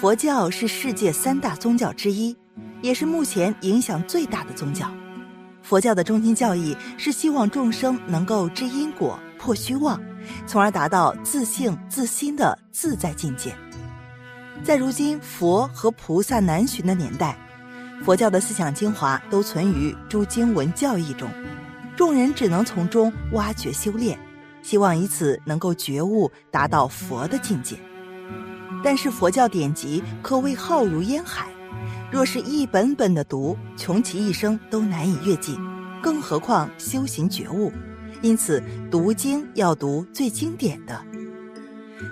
佛教是世界三大宗教之一，也是目前影响最大的宗教。佛教的中心教义是希望众生能够知因果、破虚妄，从而达到自性自心的自在境界。在如今佛和菩萨难寻的年代，佛教的思想精华都存于诸经文教义中，众人只能从中挖掘修炼，希望以此能够觉悟，达到佛的境界。但是佛教典籍可谓浩如烟海，若是一本本的读，穷其一生都难以阅尽，更何况修行觉悟。因此，读经要读最经典的。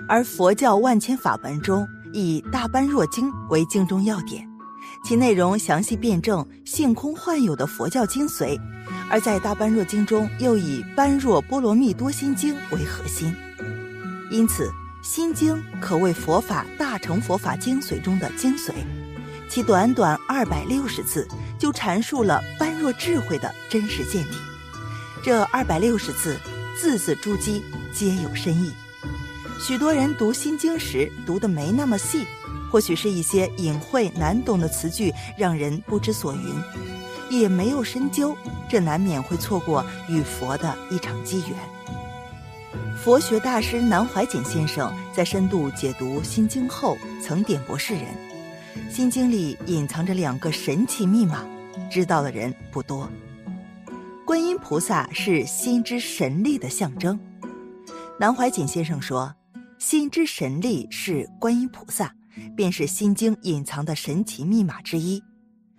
而佛教万千法门中，以《大般若经》为经中要点，其内容详细辩证性空幻有的佛教精髓；而在《大般若经》中，又以《般若波罗蜜多心经》为核心，因此。心经可谓佛法大乘佛法精髓中的精髓，其短短二百六十字就阐述了般若智慧的真实见地。这二百六十字，字字珠玑，皆有深意。许多人读心经时读得没那么细，或许是一些隐晦难懂的词句让人不知所云，也没有深究，这难免会错过与佛的一场机缘。佛学大师南怀瑾先生在深度解读《心经》后，曾点拨世人：《心经》里隐藏着两个神奇密码，知道的人不多。观音菩萨是心之神力的象征。南怀瑾先生说：“心之神力是观音菩萨，便是《心经》隐藏的神奇密码之一。”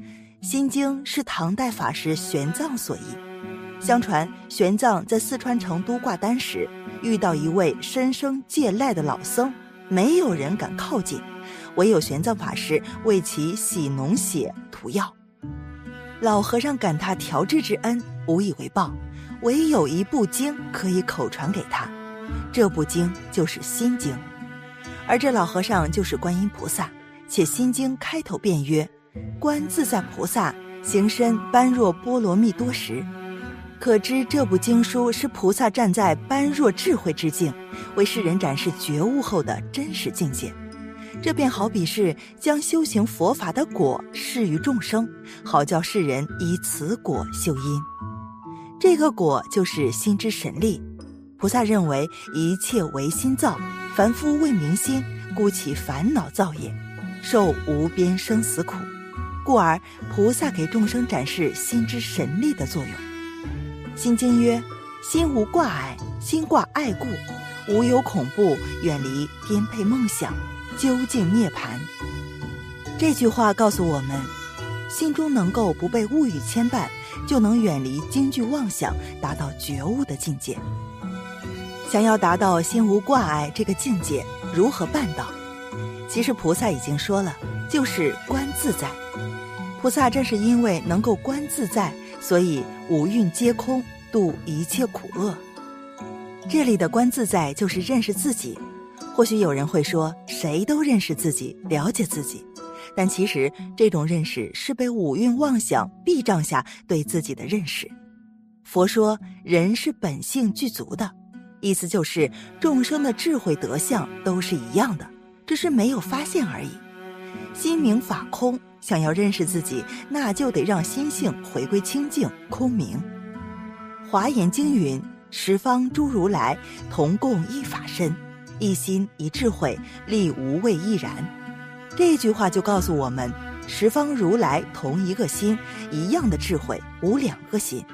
《心经》是唐代法师玄奘所译。相传，玄奘在四川成都挂单时。遇到一位深生戒赖的老僧，没有人敢靠近，唯有玄奘法师为其洗脓血涂药。老和尚感他调治之恩，无以为报，唯有一部经可以口传给他，这部经就是《心经》，而这老和尚就是观音菩萨，且《心经》开头便曰：“观自在菩萨行深般若波罗蜜多时。”可知这部经书是菩萨站在般若智慧之境，为世人展示觉悟后的真实境界。这便好比是将修行佛法的果示于众生，好叫世人以此果修因。这个果就是心之神力。菩萨认为一切唯心造，凡夫为明心，故其烦恼造业，受无边生死苦。故而菩萨给众生展示心之神力的作用。心经曰：“心无挂碍，心挂碍故，无有恐怖，远离颠沛梦想，究竟涅槃。”这句话告诉我们，心中能够不被物欲牵绊，就能远离惊惧妄想，达到觉悟的境界。想要达到心无挂碍这个境界，如何办到？其实菩萨已经说了，就是观自在。菩萨正是因为能够观自在。所以五蕴皆空，度一切苦厄。这里的观自在就是认识自己。或许有人会说，谁都认识自己，了解自己，但其实这种认识是被五蕴妄想蔽障下对自己的认识。佛说，人是本性具足的，意思就是众生的智慧德相都是一样的，只是没有发现而已。心明法空。想要认识自己，那就得让心性回归清净空明。华严经云：“十方诸如来同共一法身，一心一智慧，力无畏亦然。”这句话就告诉我们，十方如来同一个心，一样的智慧，无两个心。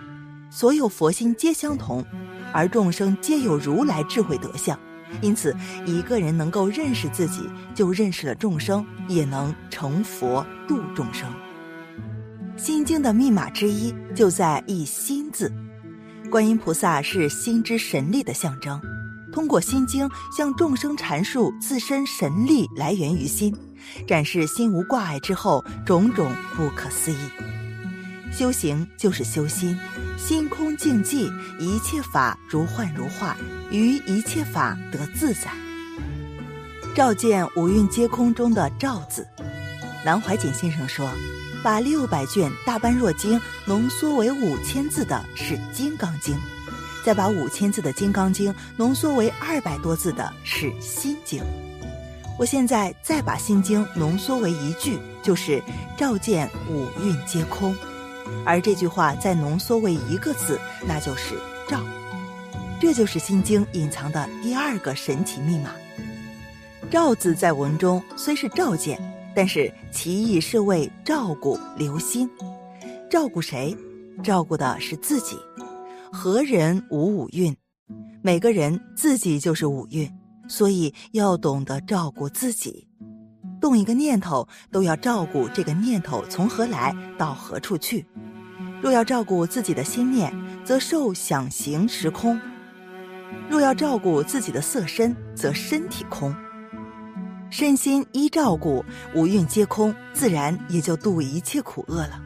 所有佛心皆相同，而众生皆有如来智慧德相。因此，一个人能够认识自己，就认识了众生，也能成佛度众生。心经的密码之一就在一心字，观音菩萨是心之神力的象征，通过心经向众生阐述自身神力来源于心，展示心无挂碍之后种种不可思议。修行就是修心，心空静寂，一切法如幻如化，于一切法得自在。照见五蕴皆空中的“照”字，南怀瑾先生说，把六百卷大般若经浓缩为五千字的是《金刚经》，再把五千字的《金刚经》浓缩为二百多字的是《心经》。我现在再把《心经》浓缩为一句，就是“照见五蕴皆空”，而这句话再浓缩为一个字，那就是“照”。这就是《心经》隐藏的第二个神奇密码。“照”字在文中虽是照见，但是其意是为照顾、留心。照顾谁？照顾的是自己。何人无五蕴？每个人自己就是五蕴。所以要懂得照顾自己，动一个念头都要照顾这个念头从何来到何处去。若要照顾自己的心念，则受想行识空；若要照顾自己的色身，则身体空。身心一照顾，五蕴皆空，自然也就度一切苦厄了。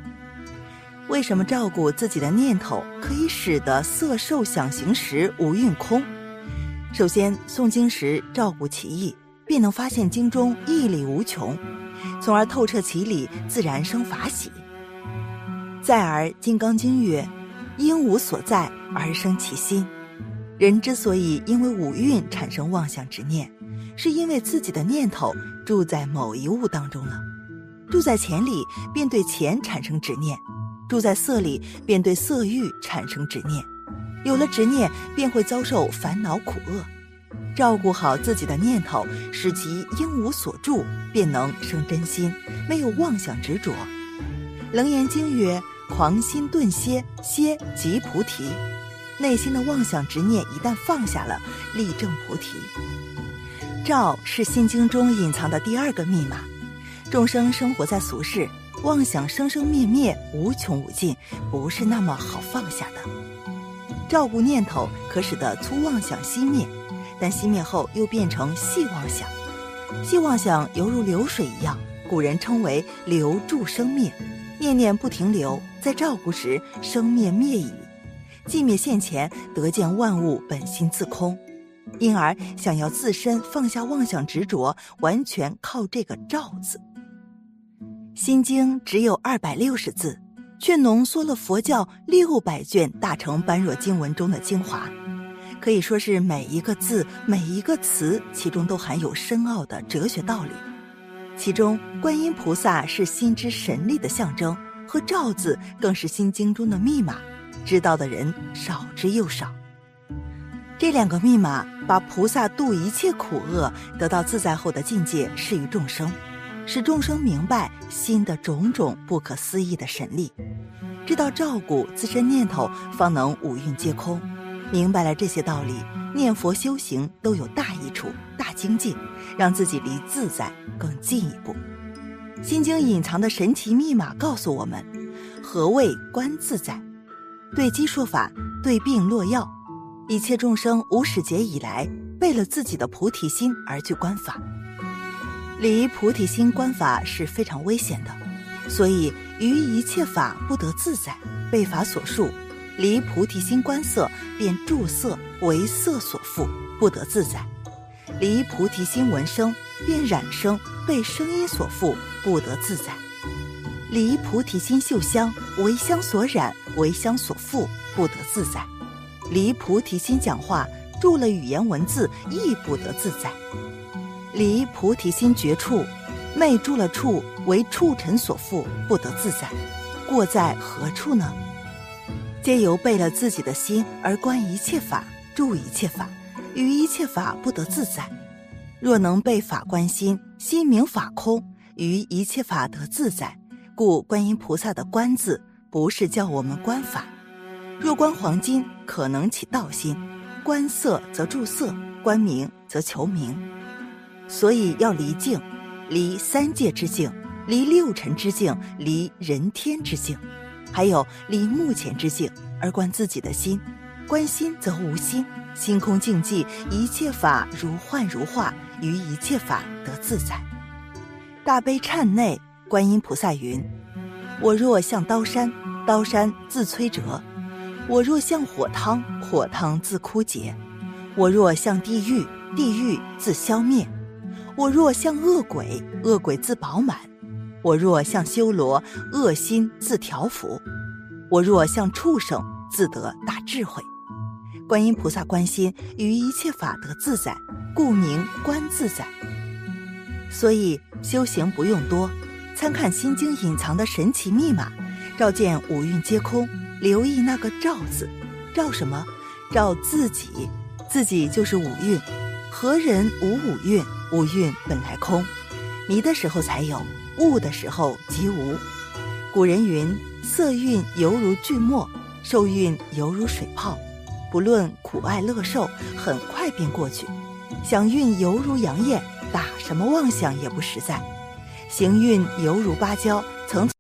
为什么照顾自己的念头可以使得色受想行识五蕴空？首先，诵经时照顾其意，便能发现经中义理无穷，从而透彻其理，自然生法喜。再而，《金刚经》曰：“因无所在而生其心。”人之所以因为五蕴产生妄想执念，是因为自己的念头住在某一物当中了。住在钱里，便对钱产生执念；住在色里，便对色欲产生执念。有了执念，便会遭受烦恼苦厄。照顾好自己的念头，使其应无所住，便能生真心，没有妄想执着。楞严经曰：“狂心顿歇，歇即菩提。”内心的妄想执念一旦放下了，立正菩提。照是心经中隐藏的第二个密码。众生生活在俗世，妄想生生灭灭，无穷无尽，不是那么好放下的。照顾念头，可使得粗妄想熄灭，但熄灭后又变成细妄想。细妄想犹如流水一样，古人称为“流注生灭”，念念不停留，在照顾时生灭灭已，寂灭现前，得见万物本心自空。因而，想要自身放下妄想执着，完全靠这个“照”字。《心经》只有二百六十字。却浓缩了佛教六百卷大乘般若经文中的精华，可以说是每一个字、每一个词，其中都含有深奥的哲学道理。其中，观音菩萨是心之神力的象征，和“照”字更是心经中的密码，知道的人少之又少。这两个密码，把菩萨度一切苦厄、得到自在后的境界示于众生。使众生明白心的种种不可思议的神力，知道照顾自身念头，方能五蕴皆空。明白了这些道理，念佛修行都有大益处、大精进，让自己离自在更进一步。心经隐藏的神奇密码告诉我们：何谓观自在？对机说法，对病落药。一切众生无始劫以来，为了自己的菩提心而去观法。离菩提心观法是非常危险的，所以于一切法不得自在，被法所束；离菩提心观色，便著色为色所缚，不得自在；离菩提心闻声，便染声被声音所缚，不得自在；离菩提心嗅香，为香所染，为香所缚，不得自在；离菩提心讲话，住了语言文字，亦不得自在。离菩提心绝处，昧住了处，为处尘所缚，不得自在。过在何处呢？皆由背了自己的心而观一切法，住一切法，于一切法不得自在。若能背法观心，心明法空，于一切法得自在。故观音菩萨的观字，不是叫我们观法。若观黄金，可能起道心；观色则住色，观名则求名。所以要离境，离三界之境，离六尘之境，离人天之境，还有离目前之境，而观自己的心。观心则无心，心空静寂，一切法如幻如化，于一切法得自在。大悲忏内，观音菩萨云：“我若像刀山，刀山自摧折；我若像火汤，火汤自枯竭；我若像地狱，地狱自消灭。”我若像恶鬼，恶鬼自饱满；我若像修罗，恶心自调伏；我若像畜生，自得大智慧。观音菩萨观心，于一切法得自在，故名观自在。所以修行不用多，参看《心经》隐藏的神奇密码，照见五蕴皆空，留意那个“照”字，照什么？照自己，自己就是五蕴。何人无五蕴？五蕴本来空，迷的时候才有，悟的时候即无。古人云：色蕴犹如锯末，受蕴犹如水泡，不论苦爱乐受，很快便过去。想蕴犹如杨焰，打什么妄想也不实在。行蕴犹如芭蕉，层层。